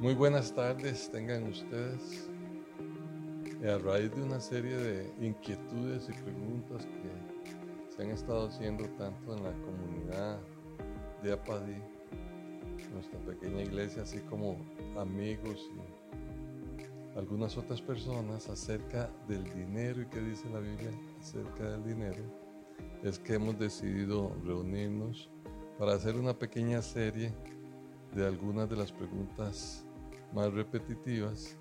Muy buenas tardes, tengan ustedes. A raíz de una serie de inquietudes y preguntas que se han estado haciendo tanto en la comunidad de Apadí, nuestra pequeña iglesia, así como amigos y algunas otras personas acerca del dinero y qué dice la Biblia acerca del dinero, es que hemos decidido reunirnos para hacer una pequeña serie de algunas de las preguntas más repetitivas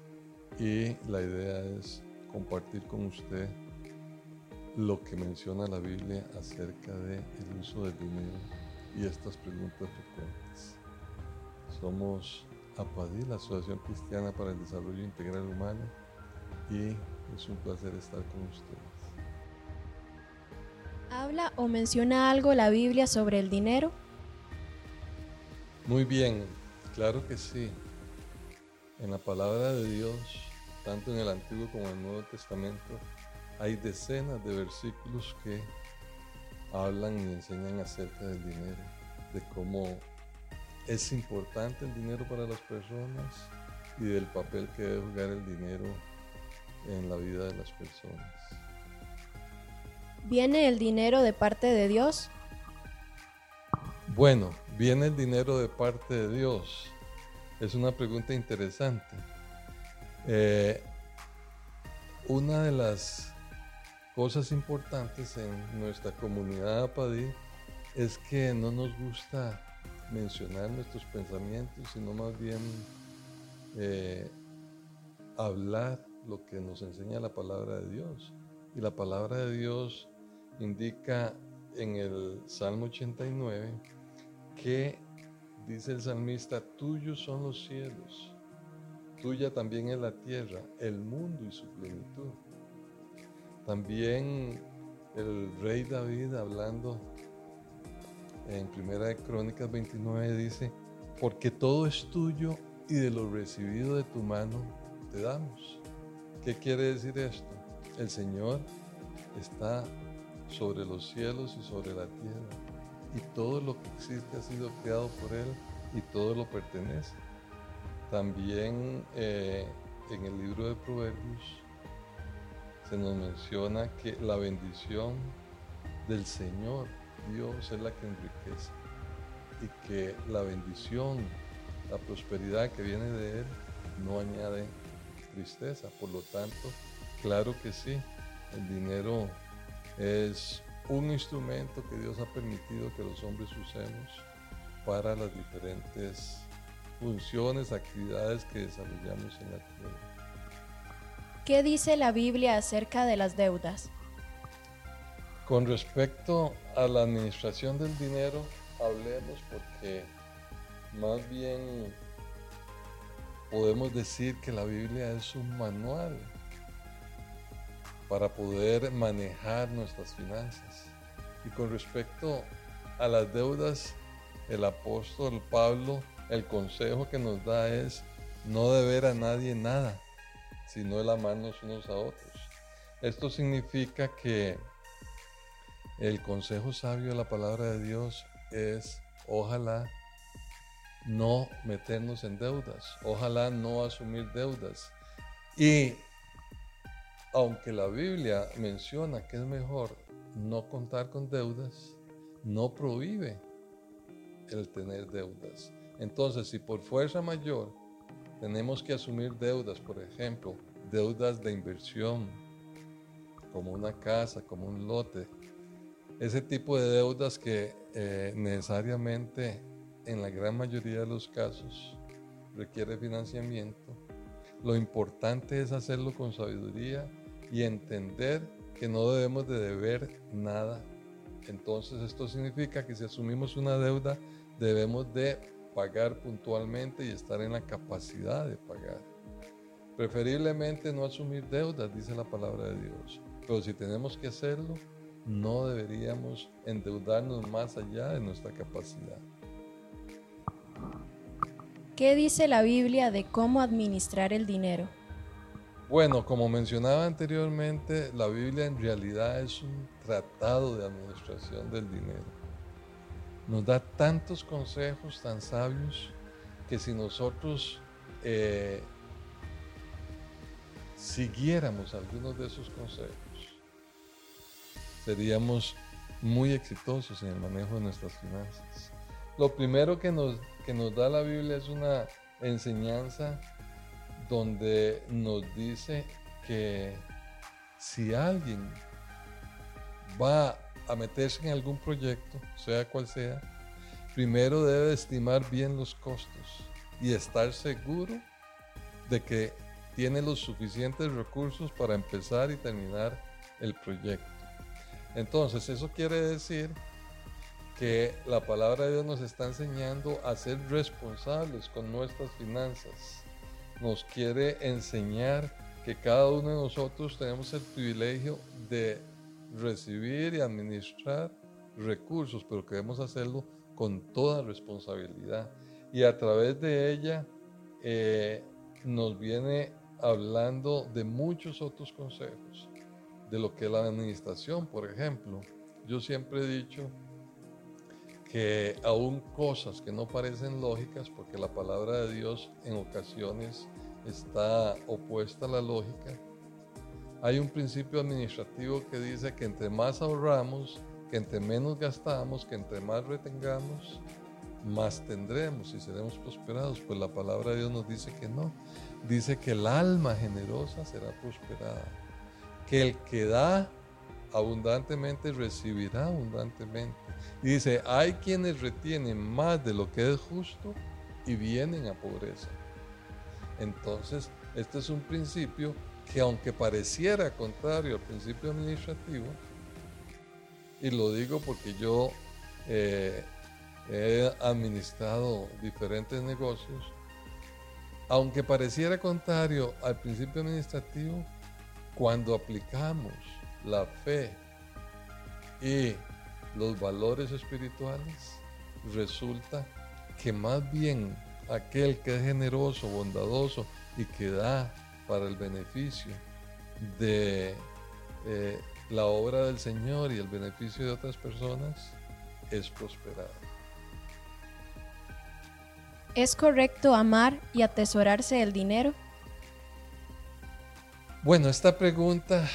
y la idea es compartir con usted lo que menciona la Biblia acerca del uso del dinero y estas preguntas frecuentes. Somos APADI, la Asociación Cristiana para el Desarrollo Integral Humano, y es un placer estar con ustedes. ¿Habla o menciona algo la Biblia sobre el dinero? Muy bien, claro que sí. En la palabra de Dios, tanto en el Antiguo como en el Nuevo Testamento, hay decenas de versículos que hablan y enseñan acerca del dinero, de cómo es importante el dinero para las personas y del papel que debe jugar el dinero en la vida de las personas. ¿Viene el dinero de parte de Dios? Bueno, ¿viene el dinero de parte de Dios? Es una pregunta interesante. Eh, una de las cosas importantes en nuestra comunidad Apadí es que no nos gusta mencionar nuestros pensamientos, sino más bien eh, hablar lo que nos enseña la palabra de Dios. Y la palabra de Dios indica en el Salmo 89 que dice el salmista, tuyos son los cielos, tuya también es la tierra, el mundo y su plenitud. También el rey David hablando en Primera de Crónicas 29 dice, porque todo es tuyo y de lo recibido de tu mano te damos. ¿Qué quiere decir esto? El Señor está sobre los cielos y sobre la tierra y todo lo que existe ha sido creado por Él y todo lo pertenece. También eh, en el libro de Proverbios se nos menciona que la bendición del Señor Dios es la que enriquece y que la bendición, la prosperidad que viene de Él no añade tristeza. Por lo tanto, claro que sí, el dinero es un instrumento que Dios ha permitido que los hombres usemos para las diferentes funciones, actividades que desarrollamos en la tierra. ¿Qué dice la Biblia acerca de las deudas? Con respecto a la administración del dinero, hablemos porque más bien podemos decir que la Biblia es un manual para poder manejar nuestras finanzas. Y con respecto a las deudas, el apóstol Pablo, el consejo que nos da es no deber a nadie nada, sino el amarnos unos a otros. Esto significa que el consejo sabio de la palabra de Dios es ojalá no meternos en deudas, ojalá no asumir deudas. Y aunque la Biblia menciona que es mejor no contar con deudas, no prohíbe el tener deudas. Entonces, si por fuerza mayor tenemos que asumir deudas, por ejemplo, deudas de inversión, como una casa, como un lote, ese tipo de deudas que eh, necesariamente en la gran mayoría de los casos requiere financiamiento, lo importante es hacerlo con sabiduría y entender que no debemos de deber nada. Entonces esto significa que si asumimos una deuda debemos de pagar puntualmente y estar en la capacidad de pagar. Preferiblemente no asumir deudas, dice la palabra de Dios. Pero si tenemos que hacerlo, no deberíamos endeudarnos más allá de nuestra capacidad. ¿Qué dice la Biblia de cómo administrar el dinero? Bueno, como mencionaba anteriormente, la Biblia en realidad es un tratado de administración del dinero. Nos da tantos consejos tan sabios que si nosotros eh, siguiéramos algunos de esos consejos, seríamos muy exitosos en el manejo de nuestras finanzas. Lo primero que nos, que nos da la Biblia es una enseñanza donde nos dice que si alguien va a meterse en algún proyecto, sea cual sea, primero debe estimar bien los costos y estar seguro de que tiene los suficientes recursos para empezar y terminar el proyecto. Entonces, eso quiere decir que la palabra de Dios nos está enseñando a ser responsables con nuestras finanzas. Nos quiere enseñar que cada uno de nosotros tenemos el privilegio de recibir y administrar recursos, pero queremos hacerlo con toda responsabilidad. Y a través de ella eh, nos viene hablando de muchos otros consejos, de lo que es la administración, por ejemplo. Yo siempre he dicho que aún cosas que no parecen lógicas, porque la palabra de Dios en ocasiones está opuesta a la lógica, hay un principio administrativo que dice que entre más ahorramos, que entre menos gastamos, que entre más retengamos, más tendremos y seremos prosperados. Pues la palabra de Dios nos dice que no. Dice que el alma generosa será prosperada. Que el que da abundantemente recibirá abundantemente. Y dice, hay quienes retienen más de lo que es justo y vienen a pobreza. Entonces, este es un principio que aunque pareciera contrario al principio administrativo, y lo digo porque yo eh, he administrado diferentes negocios, aunque pareciera contrario al principio administrativo, cuando aplicamos la fe y los valores espirituales, resulta que más bien aquel que es generoso, bondadoso y que da para el beneficio de eh, la obra del Señor y el beneficio de otras personas, es prosperado. ¿Es correcto amar y atesorarse el dinero? Bueno, esta pregunta,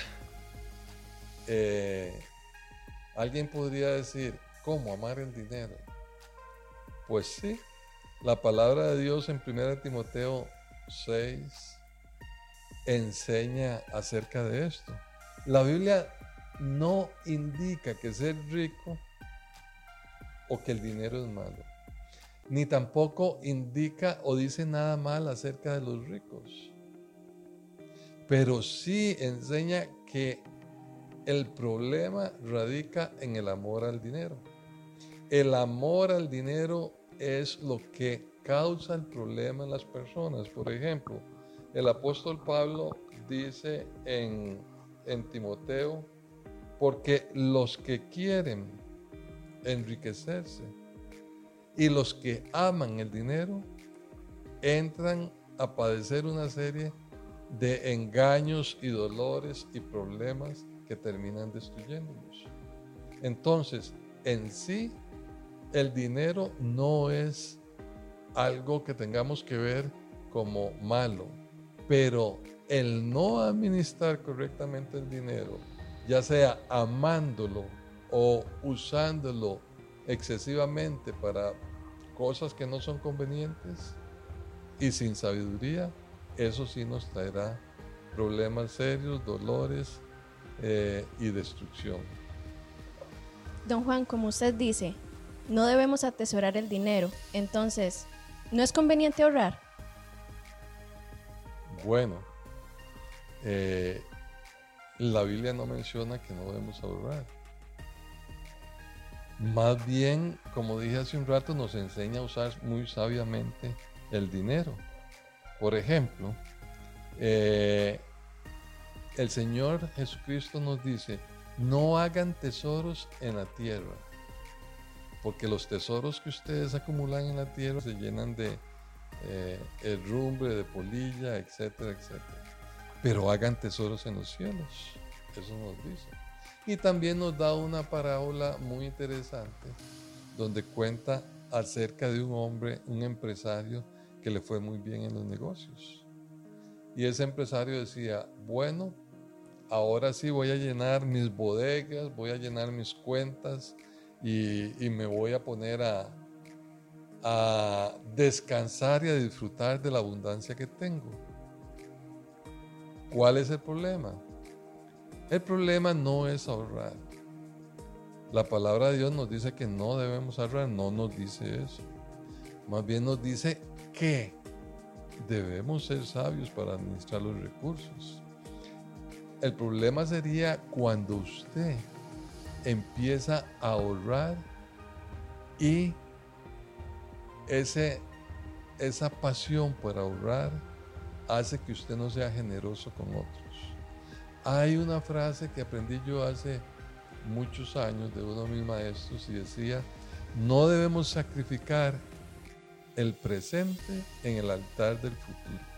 eh, alguien podría decir, ¿cómo amar el dinero? Pues sí, la palabra de Dios en 1 Timoteo 6 enseña acerca de esto. La Biblia no indica que ser rico o que el dinero es malo ni tampoco indica o dice nada mal acerca de los ricos. Pero sí enseña que el problema radica en el amor al dinero. El amor al dinero es lo que causa el problema en las personas. Por ejemplo, el apóstol Pablo dice en, en Timoteo, porque los que quieren enriquecerse y los que aman el dinero entran a padecer una serie de engaños y dolores y problemas que terminan destruyéndolos. Entonces, en sí, el dinero no es algo que tengamos que ver como malo, pero el no administrar correctamente el dinero, ya sea amándolo o usándolo excesivamente para cosas que no son convenientes y sin sabiduría, eso sí nos traerá problemas serios, dolores eh, y destrucción. Don Juan, como usted dice, no debemos atesorar el dinero, entonces, ¿no es conveniente ahorrar? Bueno, eh, la Biblia no menciona que no debemos ahorrar. Más bien, como dije hace un rato, nos enseña a usar muy sabiamente el dinero. Por ejemplo, eh, el Señor Jesucristo nos dice, no hagan tesoros en la tierra, porque los tesoros que ustedes acumulan en la tierra se llenan de eh, herrumbre, de polilla, etcétera, etcétera. Pero hagan tesoros en los cielos, eso nos dice. Y también nos da una parábola muy interesante donde cuenta acerca de un hombre, un empresario, que le fue muy bien en los negocios. Y ese empresario decía, bueno, ahora sí voy a llenar mis bodegas, voy a llenar mis cuentas y, me voy a poner a, a descansar y a disfrutar de la abundancia que tengo. ¿Cuál es el problema? El problema no es ahorrar. La palabra de Dios nos dice que no debemos ahorrar, no nos dice eso. Más bien nos dice que debemos ser sabios para administrar los recursos. El problema sería cuando usted empieza a ahorrar y ese, esa pasión por ahorrar hace que usted no sea generoso con otros. Hay una frase que aprendí yo hace muchos años de uno de mis maestros y decía, no debemos sacrificar el presente en el altar del futuro.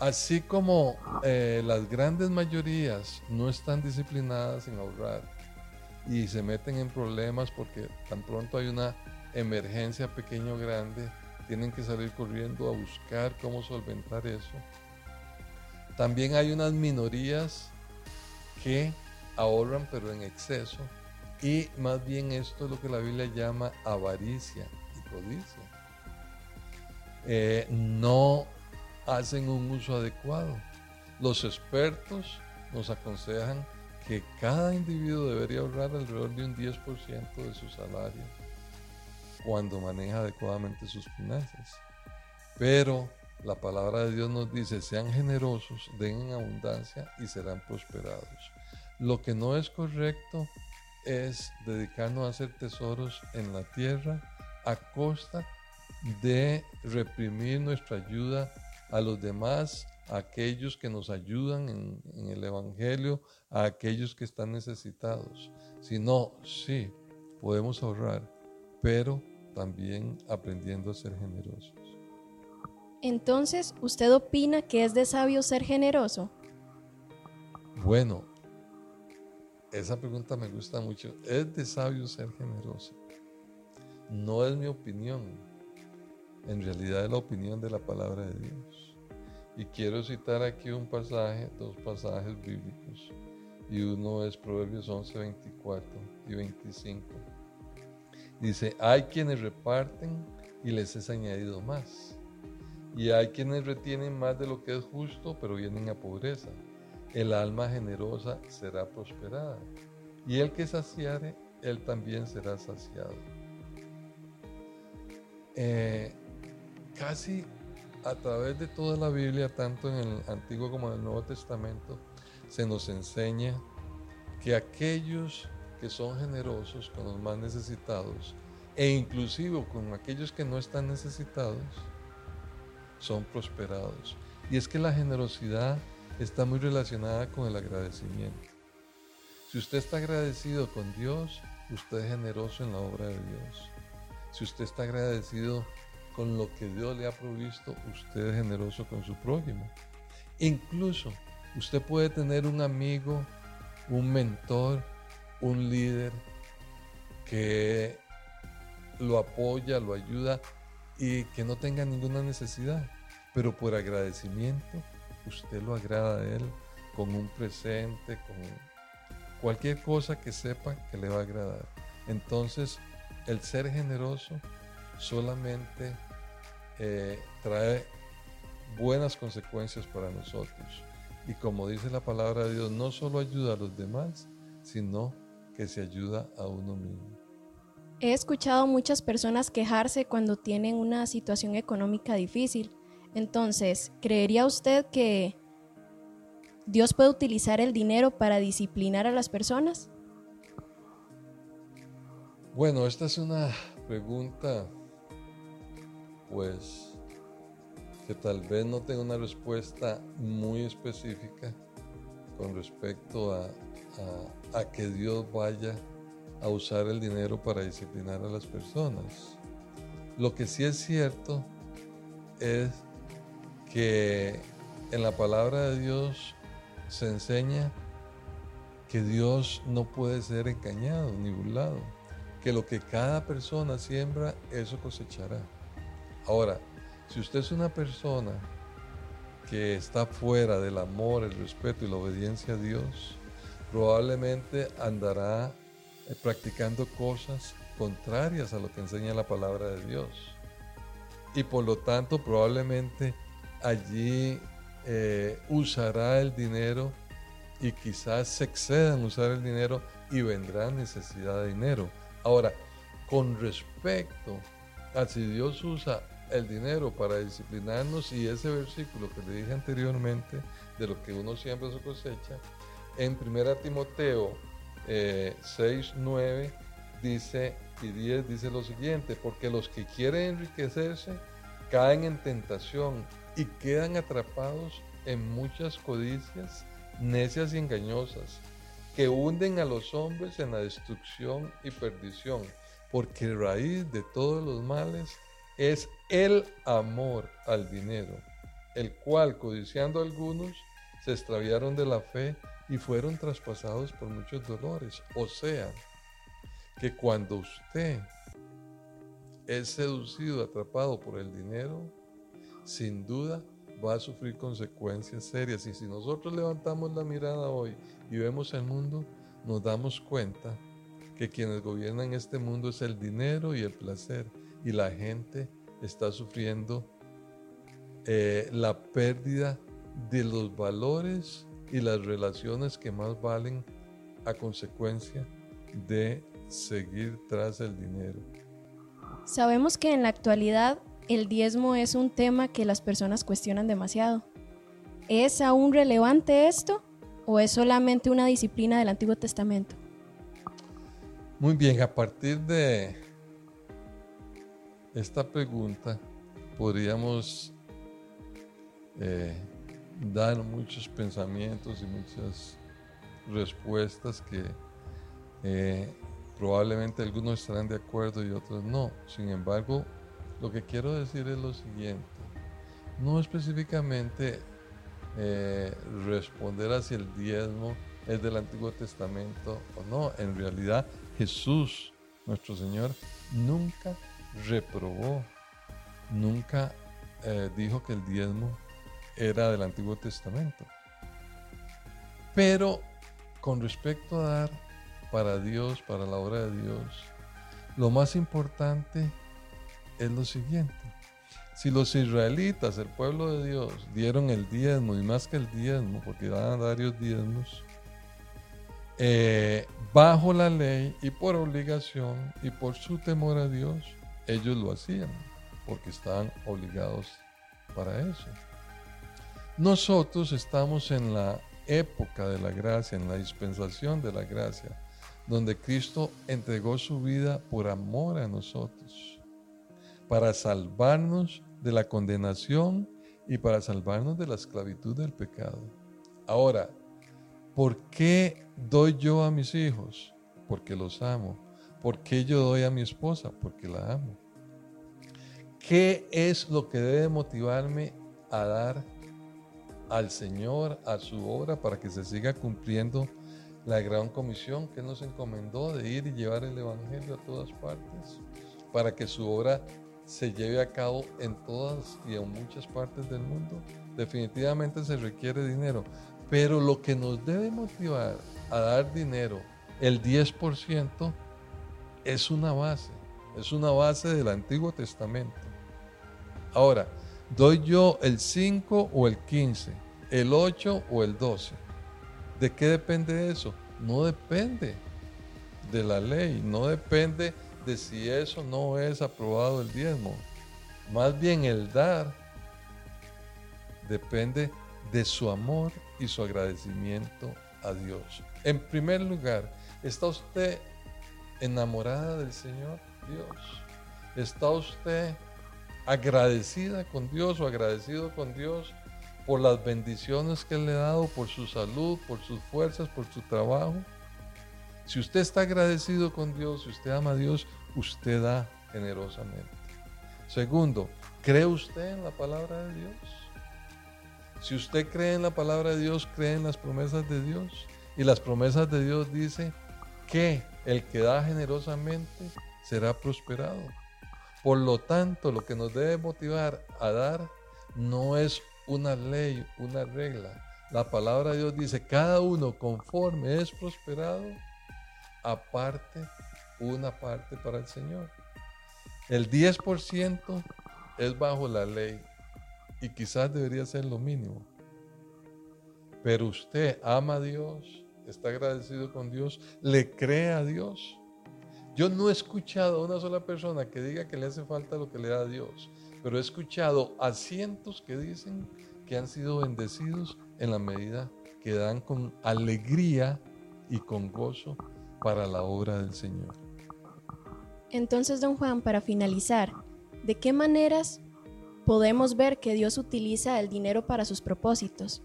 Así como eh, las grandes mayorías no están disciplinadas en ahorrar y se meten en problemas porque tan pronto hay una emergencia pequeño o grande, tienen que salir corriendo a buscar cómo solventar eso. También hay unas minorías que ahorran pero en exceso y más bien esto es lo que la Biblia llama avaricia y codicia. Eh, no hacen un uso adecuado. Los expertos nos aconsejan que cada individuo debería ahorrar alrededor de un 10% de su salario cuando maneja adecuadamente sus finanzas. Pero la palabra de Dios nos dice, sean generosos, den en abundancia y serán prosperados. Lo que no es correcto es dedicarnos a hacer tesoros en la tierra a costa de reprimir nuestra ayuda a los demás, a aquellos que nos ayudan en, el Evangelio, a aquellos que están necesitados. Si no, sí, podemos ahorrar, pero también aprendiendo a ser generosos. Entonces, ¿usted opina que es de sabio ser generoso? Bueno, esa pregunta me gusta mucho. ¿Es de sabio ser generoso? No es mi opinión en realidad es la opinión de la palabra de Dios. Y quiero citar aquí un pasaje, dos pasajes bíblicos, y uno es Proverbios 11, 24 y 25. Dice, hay quienes reparten y les es añadido más. Y hay quienes retienen más de lo que es justo, pero vienen a pobreza. El alma generosa será prosperada. Y el que saciare, él también será saciado. Eh, casi a través de toda la Biblia, tanto en el Antiguo como en el Nuevo Testamento, se nos enseña que aquellos que son generosos con los más necesitados e inclusive con aquellos que no están necesitados, son prosperados. Y es que la generosidad está muy relacionada con el agradecimiento. Si usted está agradecido con Dios, usted es generoso en la obra de Dios. Si usted está agradecido con lo que Dios le ha provisto, usted es generoso con su prójimo. Incluso usted puede tener un amigo, un mentor, un líder que lo apoya, lo ayuda y que no tenga ninguna necesidad. Pero por agradecimiento, usted lo agrada a él con un presente, con cualquier cosa que sepa que le va a agradar. Entonces, el ser generoso solamente eh, trae buenas consecuencias para nosotros. Y como dice la palabra de Dios, no solo ayuda a los demás, sino que se ayuda a uno mismo. He escuchado muchas personas quejarse cuando tienen una situación económica difícil. Entonces, ¿creería usted que Dios puede utilizar el dinero para disciplinar a las personas? Bueno, esta es una pregunta pues que tal vez no tenga una respuesta muy específica con respecto a, que Dios vaya a usar el dinero para disciplinar a las personas. Lo que sí es cierto es que en la palabra de Dios se enseña que Dios no puede ser engañado ni burlado, que lo que cada persona siembra, eso cosechará. Ahora, Si usted es una persona que está fuera del amor, el respeto y la obediencia a Dios, probablemente andará eh, practicando cosas contrarias a lo que enseña la palabra de Dios. Y por lo tanto probablemente allí eh, usará el dinero y quizás se exceda en usar el dinero y vendrá necesidad de dinero. Ahora, con respecto a si Dios usa el dinero para disciplinarnos y ese versículo que le dije anteriormente de lo que uno siembra su cosecha, en 1 Timoteo 6, eh, 9 dice y 10 dice lo siguiente, porque los que quieren enriquecerse caen en tentación y quedan atrapados en muchas codicias necias y engañosas que hunden a los hombres en la destrucción y perdición, porque raíz de todos los males es el amor al dinero, el cual, codiciando algunos, se extraviaron de la fe y fueron traspasados por muchos dolores. O sea, que cuando usted es seducido, atrapado por el dinero, sin duda va a sufrir consecuencias serias. Y si nosotros levantamos la mirada hoy y vemos el mundo, nos damos cuenta que quienes gobiernan este mundo es el dinero y el placer y la gente está sufriendo eh, la pérdida de los valores y las relaciones que más valen a consecuencia de seguir tras el dinero. Sabemos que en la actualidad el diezmo es un tema que las personas cuestionan demasiado. ¿Es aún relevante esto o es solamente una disciplina del Antiguo Testamento? Muy bien, a partir de esta pregunta podríamos eh, dar muchos pensamientos y muchas respuestas que eh, probablemente algunos estarán de acuerdo y otros no. Sin embargo, lo que quiero decir es lo siguiente. No específicamente eh, responder hacia el diezmo es del Antiguo Testamento o no. En realidad Jesús, nuestro Señor, nunca reprobó, nunca eh, dijo que el diezmo era del Antiguo Testamento. Pero con respecto a dar para Dios, para la obra de Dios, lo más importante es lo siguiente. Si los israelitas, el pueblo de Dios, dieron el diezmo, y más que el diezmo, porque daban varios diezmos, eh, bajo la ley y por obligación y por su temor a Dios, ellos lo hacían, porque estaban obligados para eso. Nosotros estamos en la época de la gracia, en la dispensación de la gracia, donde Cristo entregó su vida por amor a nosotros, para salvarnos de la condenación y para salvarnos de la esclavitud del pecado. Ahora, ¿por qué doy yo a mis hijos? Porque los amo. ¿Por qué yo doy a mi esposa? Porque la amo. ¿Qué es lo que debe motivarme a dar al Señor, a su obra, para que se siga cumpliendo la gran comisión que nos encomendó de ir y llevar el Evangelio a todas partes, para que su obra se lleve a cabo en todas y en muchas partes del mundo. Definitivamente se requiere dinero, pero lo que nos debe motivar a dar dinero, el 10%, es una base, es una base del Antiguo Testamento. Ahora, ¿Doy yo el 5 o el 15? ¿El 8 o el 12? ¿De qué depende eso? No depende de la ley, no depende de si eso no es aprobado el diezmo. Más bien el dar depende de su amor y su agradecimiento a Dios. En primer lugar, ¿está usted enamorada del Señor Dios? ¿Está usted agradecida con Dios o agradecido con Dios por las bendiciones que le ha dado, por su salud, por sus fuerzas, por su trabajo. Si usted está agradecido con Dios, si usted ama a Dios, usted da generosamente. Segundo, ¿cree usted en la palabra de Dios? Si usted cree en la palabra de Dios, cree en las promesas de Dios. Y las promesas de Dios dice que el que da generosamente será prosperado. Por lo tanto, lo que nos debe motivar a dar no es una ley, una regla. La palabra de Dios dice, cada uno conforme es prosperado, aparte una parte para el Señor. El 10% es bajo la ley y quizás debería ser lo mínimo. Pero usted ama a Dios, está agradecido con Dios, le cree a Dios. Yo no he escuchado a una sola persona que diga que le hace falta lo que le da a Dios, pero he escuchado a cientos que dicen que han sido bendecidos en la medida que dan con alegría y con gozo para la obra del Señor. Entonces, don Juan, para finalizar, ¿de qué maneras podemos ver que Dios utiliza el dinero para sus propósitos?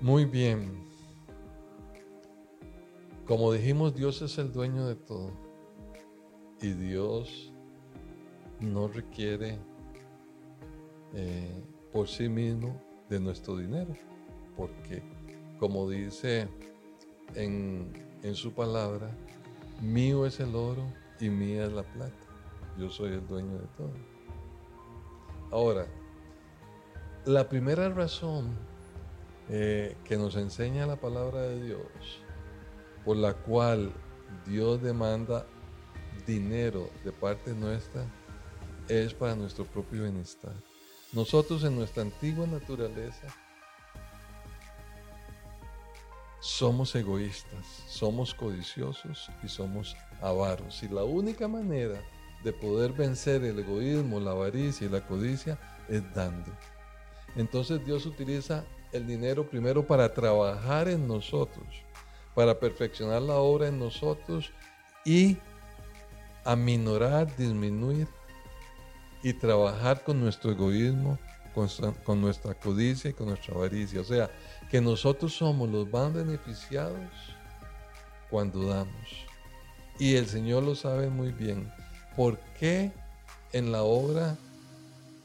Muy bien. Como dijimos, Dios es el dueño de todo. Y Dios no requiere eh, por sí mismo de nuestro dinero. Porque, como dice en, en su palabra, mío es el oro y mía es la plata. Yo soy el dueño de todo. Ahora, la primera razón eh, que nos enseña la palabra de Dios, por la cual Dios demanda dinero de parte nuestra, es para nuestro propio bienestar. Nosotros en nuestra antigua naturaleza somos egoístas, somos codiciosos y somos avaros. Y la única manera de poder vencer el egoísmo, la avaricia y la codicia es dando. Entonces Dios utiliza el dinero primero para trabajar en nosotros, para perfeccionar la obra en nosotros y aminorar, disminuir y trabajar con nuestro egoísmo, con, nuestra codicia y con nuestra avaricia. O sea, que nosotros somos los más beneficiados cuando damos. Y el Señor lo sabe muy bien. ¿Por qué en la obra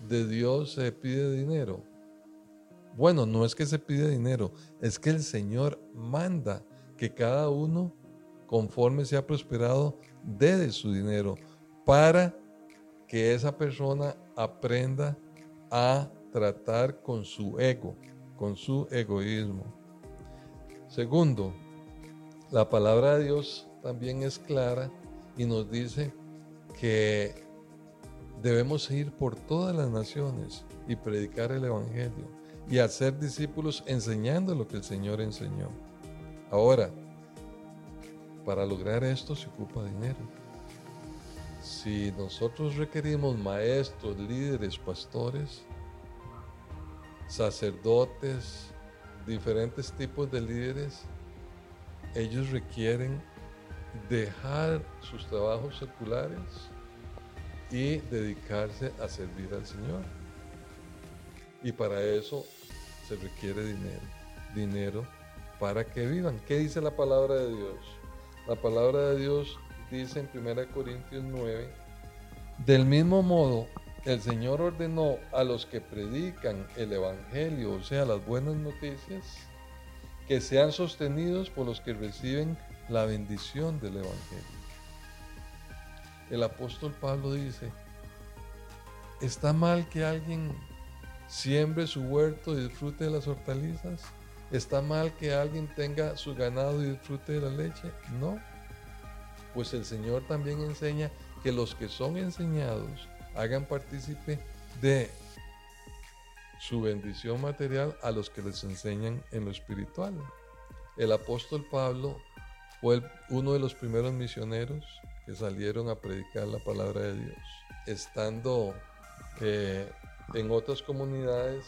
de Dios se pide dinero? Bueno, no es que se pide dinero, es que el Señor manda que cada uno, conforme sea prosperado, dé de su dinero para que esa persona aprenda a tratar con su ego, con su egoísmo. Segundo, la palabra de Dios también es clara y nos dice que debemos ir por todas las naciones y predicar el Evangelio y hacer discípulos enseñando lo que el Señor enseñó. Ahora, para lograr esto se ocupa dinero. Si nosotros requerimos maestros, líderes, pastores, sacerdotes, diferentes tipos de líderes, ellos requieren dejar sus trabajos seculares y dedicarse a servir al Señor. Y para eso se requiere dinero. Dinero para que vivan. ¿Qué dice la palabra de Dios? La palabra de Dios dice en 1 Corintios 9, del mismo modo, el Señor ordenó a los que predican el Evangelio, o sea, las buenas noticias, que sean sostenidos por los que reciben la bendición del Evangelio. El apóstol Pablo dice, ¿está mal que alguien siembre su huerto y disfrute de las hortalizas? ¿Está mal que alguien tenga su ganado y disfrute de la leche? No. Pues el Señor también enseña que los que son enseñados hagan partícipe de su bendición material a los que les enseñan en lo espiritual. El apóstol Pablo fue uno de los primeros misioneros que salieron a predicar la palabra de Dios. Estando eh, en otras comunidades,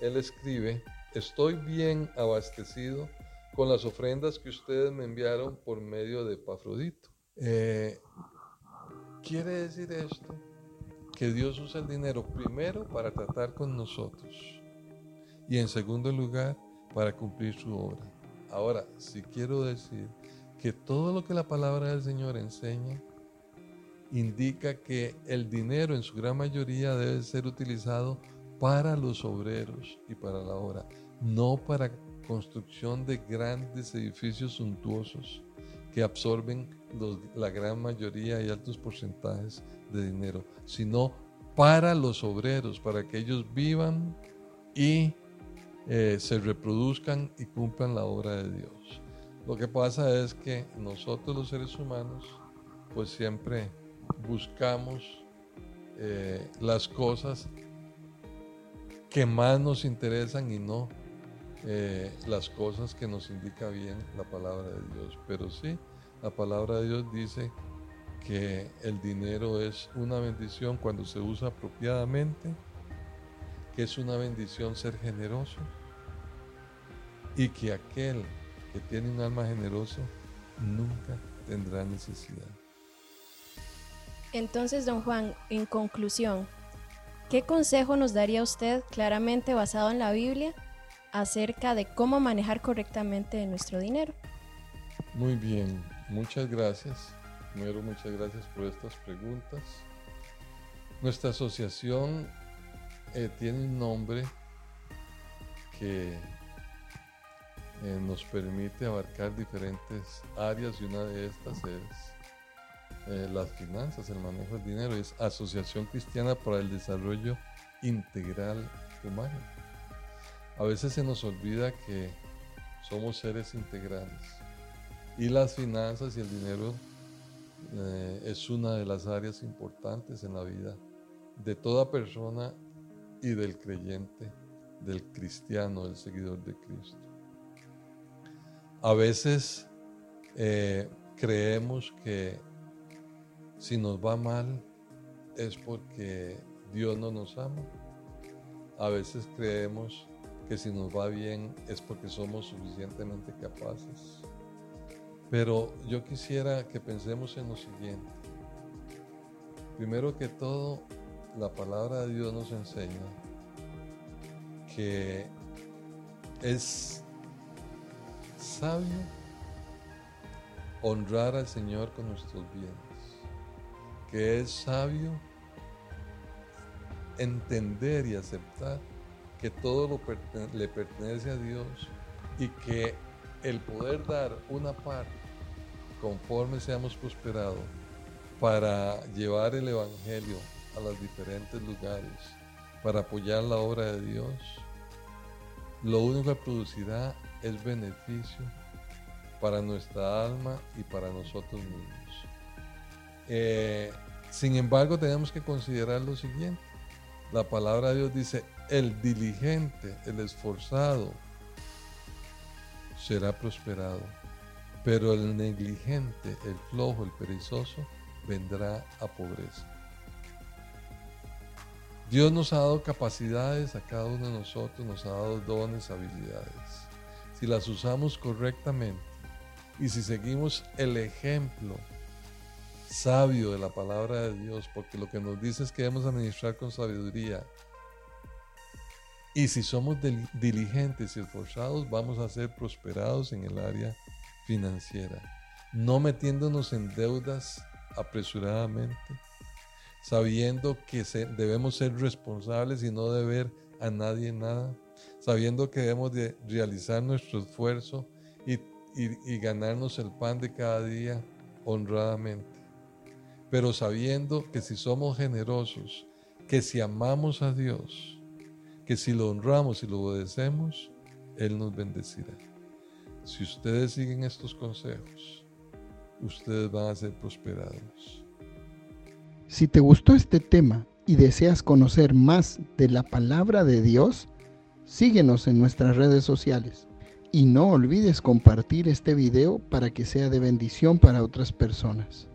él escribe, estoy bien abastecido con las ofrendas que ustedes me enviaron por medio de Pafrodito. Eh, quiere decir esto que Dios usa el dinero primero para tratar con nosotros y en segundo lugar para cumplir su obra. Ahora, si quiero decir que todo lo que la palabra del Señor enseña indica que el dinero en su gran mayoría debe ser utilizado para los obreros y para la obra, no para construcción de grandes edificios suntuosos que absorben la gran mayoría y altos porcentajes de dinero, sino para los obreros, para que ellos vivan y eh, se reproduzcan y cumplan la obra de Dios. Lo que pasa es que nosotros los seres humanos, pues siempre buscamos eh, las cosas que más nos interesan y no eh, las cosas que nos indica bien la palabra de Dios. Pero sí, la palabra de Dios dice que el dinero es una bendición cuando se usa apropiadamente, que es una bendición ser generoso y que aquel que tiene un alma generoso nunca tendrá necesidad. Entonces, don Juan, en conclusión, ¿qué consejo nos daría usted claramente basado en la Biblia acerca de cómo manejar correctamente nuestro dinero? Muy bien, muchas gracias. Primero, muchas gracias por estas preguntas. Nuestra asociación eh, tiene un nombre que eh, nos permite abarcar diferentes áreas y una de estas es eh, las finanzas, el manejo del dinero, es Asociación Cristiana para el Desarrollo Integral Humano. A veces se nos olvida que somos seres integrales y las finanzas y el dinero eh, es una de las áreas importantes en la vida de toda persona y del creyente, del cristiano, del seguidor de Cristo. A veces eh, creemos que si nos va mal es porque Dios no nos ama. A veces creemos que si nos va bien es porque somos suficientemente capaces. Pero yo quisiera que pensemos en lo siguiente. Primero que todo, la palabra de Dios nos enseña que es sabio honrar al Señor con nuestros bienes, que es sabio entender y aceptar que todo lo le pertenece a Dios y que el poder dar una parte conforme seamos prosperados para llevar el Evangelio a los diferentes lugares, para apoyar la obra de Dios, lo único que producirá es beneficio para nuestra alma y para nosotros mismos. Eh, sin embargo, tenemos que considerar lo siguiente. La palabra de Dios dice, el diligente, el esforzado, será prosperado, pero el negligente, el flojo, el perezoso, vendrá a pobreza. Dios nos ha dado capacidades a cada uno de nosotros, nos ha dado dones, habilidades si las usamos correctamente y si seguimos el ejemplo sabio de la palabra de Dios, porque lo que nos dice es que debemos administrar con sabiduría. Y si somos diligentes y esforzados, vamos a ser prosperados en el área financiera, no metiéndonos en deudas apresuradamente, sabiendo que debemos ser responsables y no deber a nadie nada sabiendo que debemos de realizar nuestro esfuerzo y, y ganarnos el pan de cada día honradamente. Pero sabiendo que si somos generosos, que si amamos a Dios, que si lo honramos y lo obedecemos, Él nos bendecirá. Si ustedes siguen estos consejos, ustedes van a ser prosperados. Si te gustó este tema y deseas conocer más de la palabra de Dios, Síguenos en nuestras redes sociales y no olvides compartir este video para que sea de bendición para otras personas.